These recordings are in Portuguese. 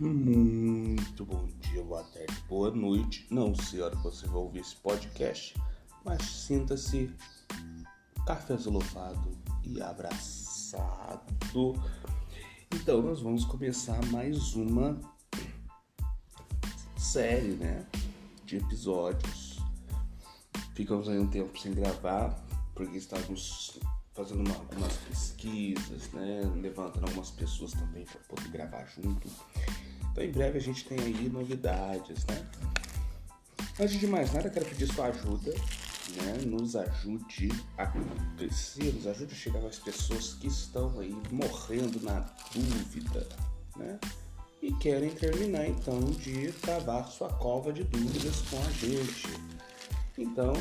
Muito bom dia, boa tarde, boa noite. Não sei a hora que você vai ouvir esse podcast, mas sinta-se cafezolofado e abraçado. Então, nós vamos começar mais uma série, né, de episódios. Ficamos aí um tempo sem gravar, porque estávamos fazendo uma, algumas pesquisas, né, levantando algumas pessoas também para poder gravar junto. Então em breve a gente tem aí novidades, né? Antes de mais nada, quero pedir sua ajuda, né? Nos ajude a crescer, nos ajude a chegar às pessoas que estão aí morrendo na dúvida, né? E querem terminar então de travar sua cova de dúvidas com a gente. Então,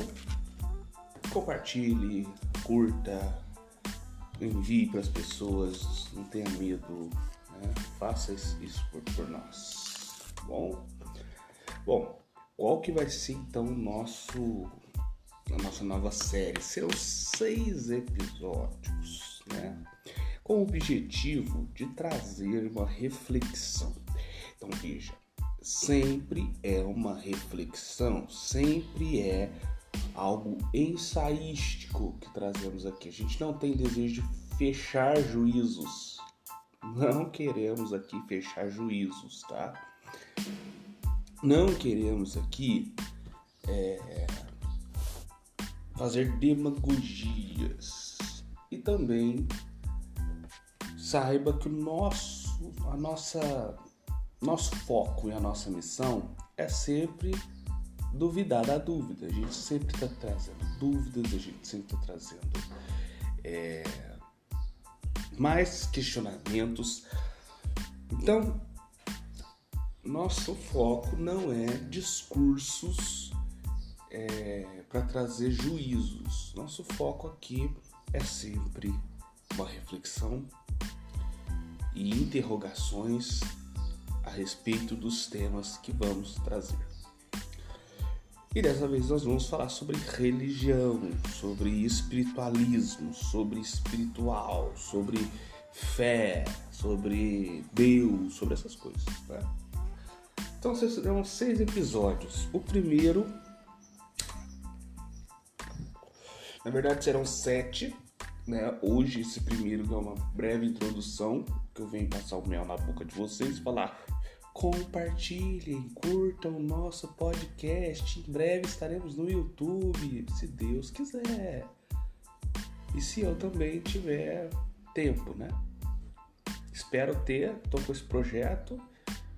compartilhe, curta, envie para as pessoas, não tenha medo, né? Faça isso por, por nós. Bom? Bom, qual que vai ser então o nosso a nossa nova série? Serão seis episódios, né? Com o objetivo de trazer uma reflexão. Então veja, sempre é uma reflexão, sempre é algo ensaístico que trazemos aqui. A gente não tem desejo de fechar juízos, não queremos aqui fechar juízos, tá? Não queremos aqui é, fazer demagogias. E também saiba que o nosso, a nossa, nosso foco e a nossa missão é sempre duvidar da dúvida. A gente sempre está trazendo dúvidas, a gente sempre está trazendo é, mais questionamentos. Então, nosso foco não é discursos é, para trazer juízos. Nosso foco aqui é sempre uma reflexão e interrogações a respeito dos temas que vamos trazer. E dessa vez nós vamos falar sobre religião, sobre espiritualismo, sobre espiritual, sobre fé, sobre Deus, sobre essas coisas. Né? Então serão seis episódios. O primeiro, na verdade, serão sete. Né? Hoje esse primeiro é uma breve introdução que eu venho passar o mel na boca de vocês, falar Compartilhem, curtam o nosso podcast. Em breve estaremos no YouTube, se Deus quiser. E se eu também tiver tempo, né? Espero ter, tô com esse projeto.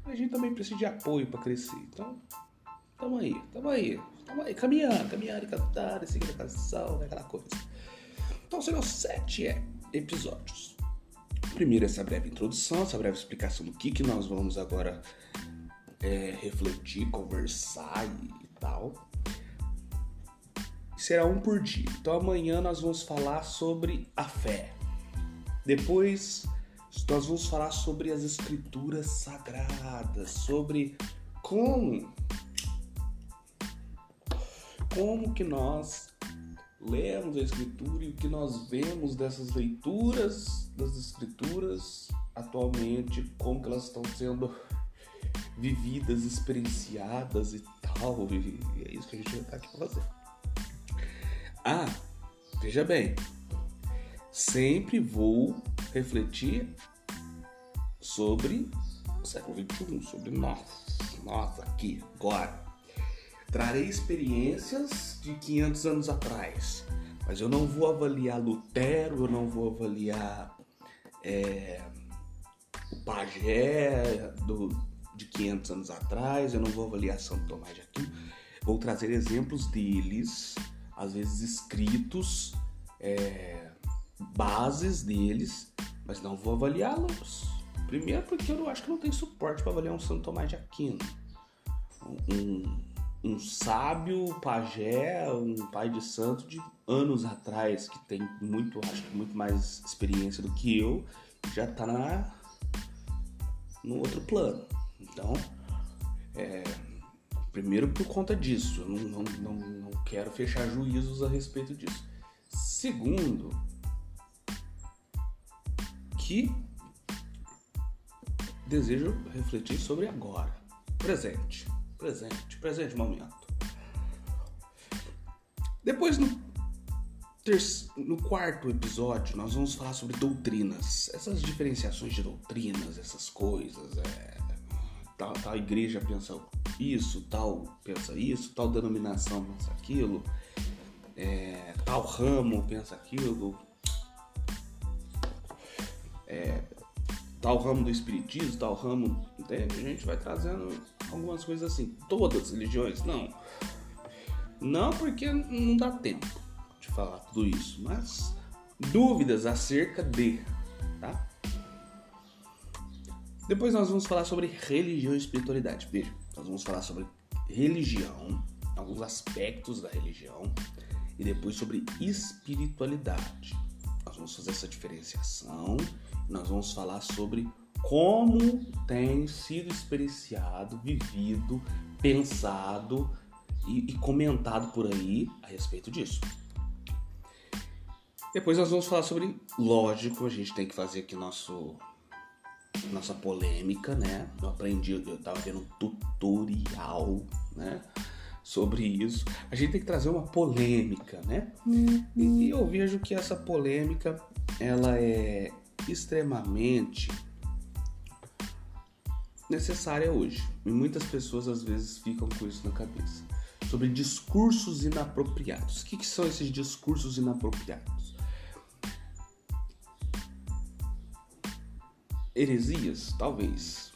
A gente também precisa de apoio para crescer. Então, tamo aí, tamo aí, tamo aí, caminhando, caminhando cantar, seguindo a canção, né? aquela coisa. Então serão sete episódios. Primeiro, essa breve introdução, essa breve explicação do que, que nós vamos agora é, refletir, conversar e, e tal. Será um por dia. Então, amanhã nós vamos falar sobre a fé. Depois, nós vamos falar sobre as escrituras sagradas, sobre como como que nós lemos a escritura e o que nós vemos dessas leituras das escrituras atualmente, como que elas estão sendo vividas, experienciadas e tal. E é isso que a gente vai estar aqui para fazer. Ah, veja bem, sempre vou refletir sobre o século XXI, sobre nós, nós aqui, agora. Trarei experiências de 500 anos atrás, mas eu não vou avaliar Lutero, eu não vou avaliar é, o pajé do, de 500 anos atrás, eu não vou avaliar São Tomás de Aquino, vou trazer exemplos deles, às vezes escritos, é, bases deles, mas não vou avaliá-los. Primeiro porque eu não acho que não tem suporte para avaliar um São Tomás de Aquino. Um, um sábio pajé, um pai de santo de anos atrás, que tem muito, acho que muito mais experiência do que eu, já está na no outro plano. Então, é, primeiro por conta disso, eu não, não, não, não quero fechar juízos a respeito disso. Segundo, que desejo refletir sobre agora. Presente, presente, presente momento. Depois, no, no quarto episódio, nós vamos falar sobre doutrinas. Essas diferenciações de doutrinas, essas coisas. É, tal, tal igreja pensa isso, tal pensa isso, tal denominação pensa aquilo, é, tal ramo pensa aquilo. É, tal ramo do espiritismo, tal ramo, entende? A gente vai trazendo algumas coisas assim. Todas as religiões, não. Não porque não dá tempo de falar tudo isso, mas dúvidas acerca de, tá? Depois nós vamos falar sobre religião e espiritualidade. Veja, nós vamos falar sobre religião, alguns aspectos da religião e depois sobre espiritualidade. Nós vamos fazer essa diferenciação nós vamos falar sobre como tem sido experienciado, vivido, pensado e, e comentado por aí a respeito disso. Depois nós vamos falar sobre, lógico, a gente tem que fazer aqui nosso nossa polêmica, né? Eu aprendi, eu tava vendo um tutorial, né? Sobre isso. A gente tem que trazer uma polêmica, né? Uhum. E, e eu vejo que essa polêmica, ela é extremamente necessária hoje. E muitas pessoas às vezes ficam com isso na cabeça. Sobre discursos inapropriados. O que, que são esses discursos inapropriados? Heresias, talvez.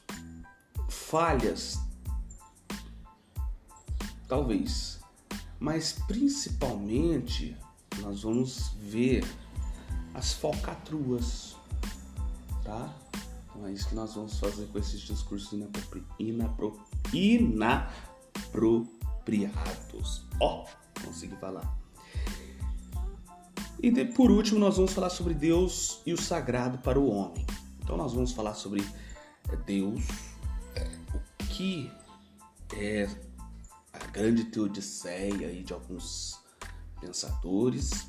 Falhas, talvez. Mas principalmente nós vamos ver as falcatruas, tá? Então é isso que nós vamos fazer com esses discursos inapropri... Inapro... inapropriados. Ó, oh, consegui falar. E de, por último, nós vamos falar sobre Deus e o sagrado para o homem. Então nós vamos falar sobre é, Deus, é, o que é a grande teodiceia aí de alguns pensadores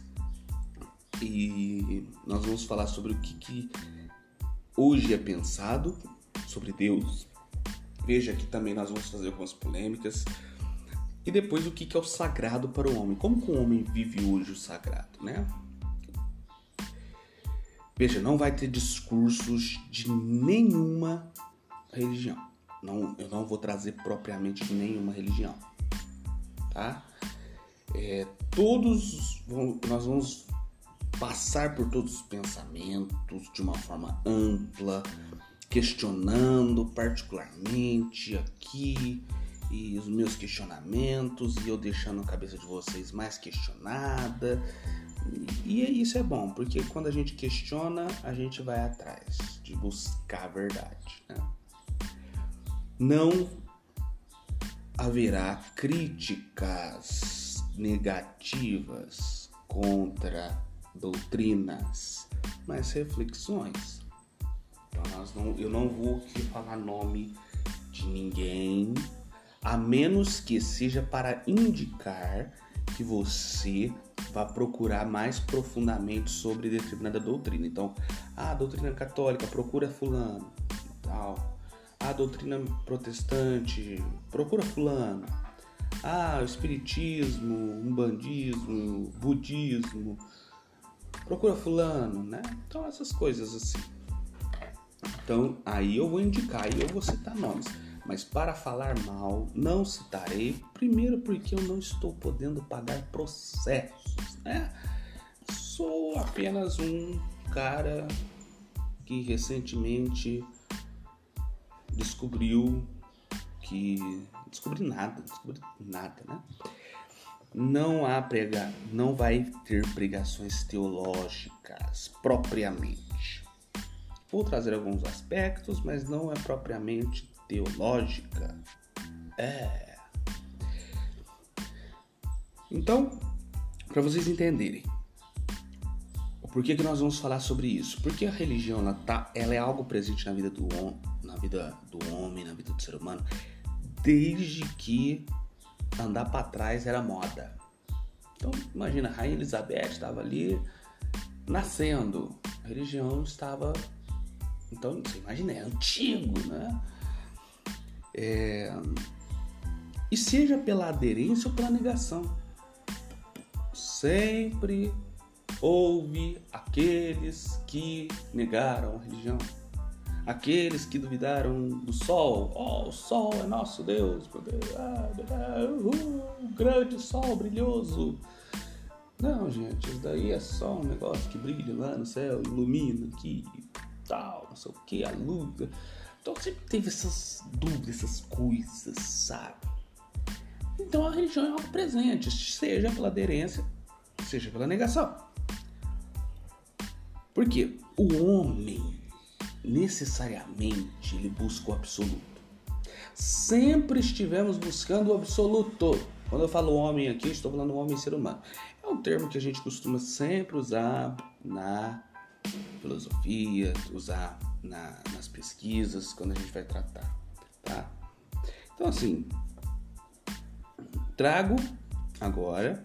e nós vamos falar sobre o que, que hoje é pensado sobre Deus. Veja que também nós vamos fazer algumas polêmicas. E depois o que é o sagrado para o homem. Como que o homem vive hoje o sagrado, né? Veja, não vai ter discursos de nenhuma religião. Não, eu não vou trazer propriamente nenhuma religião, tá? É, todos vão, nós vamos passar por todos os pensamentos de uma forma ampla, questionando particularmente aqui e os meus questionamentos e eu deixando a cabeça de vocês mais questionada. E isso é bom, porque quando a gente questiona, a gente vai atrás de buscar a verdade. Né? Não haverá críticas negativas contra doutrinas, mas reflexões. Então não, eu não vou aqui falar nome de ninguém, a menos que seja para indicar que você vá procurar mais profundamente sobre determinada doutrina. Então, a doutrina católica procura fulano, tal. A doutrina protestante procura fulano. Ah, espiritismo, umbandismo, budismo, procura fulano, né? Então essas coisas assim. Então aí eu vou indicar, aí eu vou citar nomes. Mas para falar mal, não citarei. Primeiro porque eu não estou podendo pagar processos, né? Sou apenas um cara que recentemente descobriu que descobri nada, descobri nada, né? Não há prega, não vai ter pregações teológicas propriamente. Vou trazer alguns aspectos, mas não é propriamente teológica. É. Então, para vocês entenderem, por que, que nós vamos falar sobre isso? Porque a religião ela, tá, ela é algo presente na vida do na vida do homem, na vida do ser humano, desde que andar para trás era moda. Então, imagina, a Rainha Elizabeth estava ali nascendo, a religião estava Então, você imagina, é antigo, né? É... E seja pela aderência ou pela negação. Sempre houve aqueles que negaram a religião. Aqueles que duvidaram do sol. Oh, o sol é nosso Deus. Ah, uh, grande sol brilhoso. Não, gente, isso daí é só um negócio que brilha lá no céu, ilumina aqui tal, não sei o que, a luz. Então sempre teve essas dúvidas, essas coisas, sabe? Então a religião é algo presente, seja pela aderência, seja pela negação. Porque o homem necessariamente ele busca o absoluto. Sempre estivemos buscando o absoluto. Quando eu falo homem aqui, estou falando homem ser humano. É um termo que a gente costuma sempre usar na filosofia, usar na, nas pesquisas, quando a gente vai tratar, tá? Então, assim, trago agora,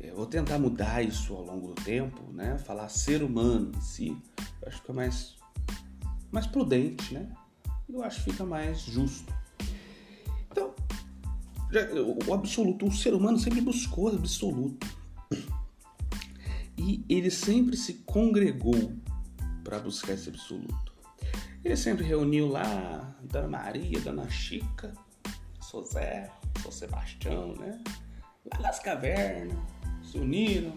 é, vou tentar mudar isso ao longo do tempo, né? Falar ser humano em si, eu acho que é mais, mais prudente, né? Eu acho que fica mais justo. Então, o absoluto, o ser humano sempre buscou o absoluto. E ele sempre se congregou para buscar esse absoluto. Ele sempre reuniu lá Dona Maria, Dona Chica, Sou Zé, Sou Sebastião, né? Lá nas cavernas, se uniram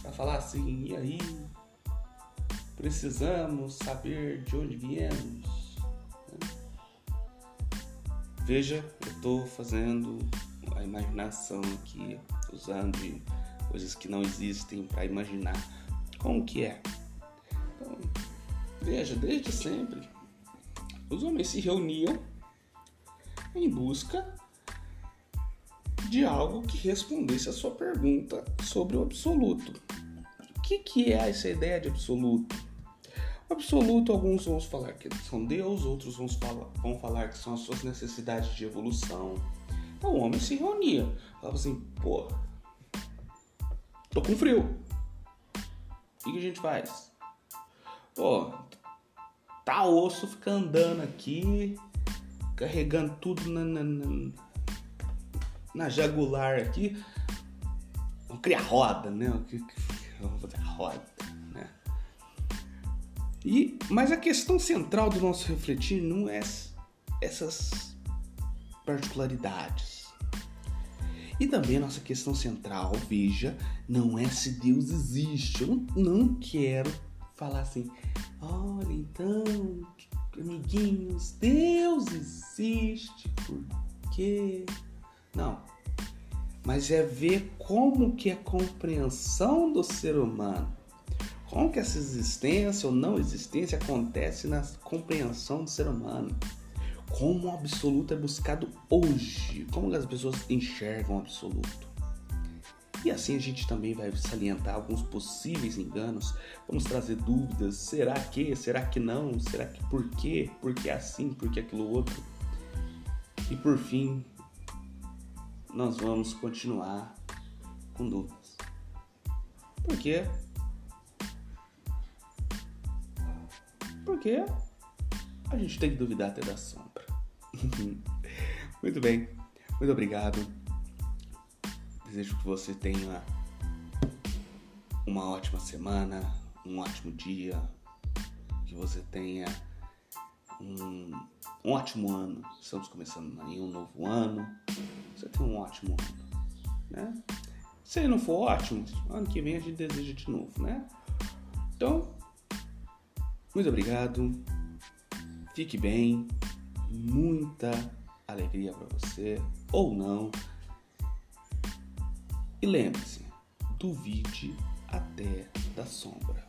para falar assim: e aí? Precisamos saber de onde viemos. Veja, eu estou fazendo a imaginação aqui, usando de coisas que não existem para imaginar como que é. Então, veja, desde sempre, os homens se reuniam em busca de algo que respondesse a sua pergunta sobre o absoluto. Que, que é essa ideia de absoluto? O absoluto, alguns vão falar que são Deus, outros vão falar, vão falar que são as suas necessidades de evolução. Então o homem se reunia, falava assim, pô, tô com frio. O que a gente faz? Pô, tá osso fica andando aqui, carregando tudo na, na, na, na jagular aqui. Vamos criar roda, né? Vamos fazer a roda, né? E, mas a questão central do nosso refletir não é essas particularidades. E também a nossa questão central, veja, não é se Deus existe. Eu não, não quero falar assim, olha então, amiguinhos, Deus existe, por quê? Não. Mas é ver como que a compreensão do ser humano, como que essa existência ou não existência acontece na compreensão do ser humano. Como o absoluto é buscado hoje, como as pessoas enxergam o absoluto. E assim a gente também vai salientar alguns possíveis enganos, vamos trazer dúvidas, será que, será que não, será que por quê, por que assim, por que aquilo outro. E por fim, nós vamos continuar com dúvidas. Por quê? Porque a gente tem que duvidar até da sombra. muito bem, muito obrigado. Desejo que você tenha uma ótima semana, um ótimo dia, que você tenha um, um ótimo ano. Estamos começando aí um novo ano. Você tem um ótimo ano, né? Se ele não for ótimo, ano que vem a gente deseja de novo, né? Então, muito obrigado. Fique bem. Muita alegria para você ou não. E lembre-se, duvide até da sombra.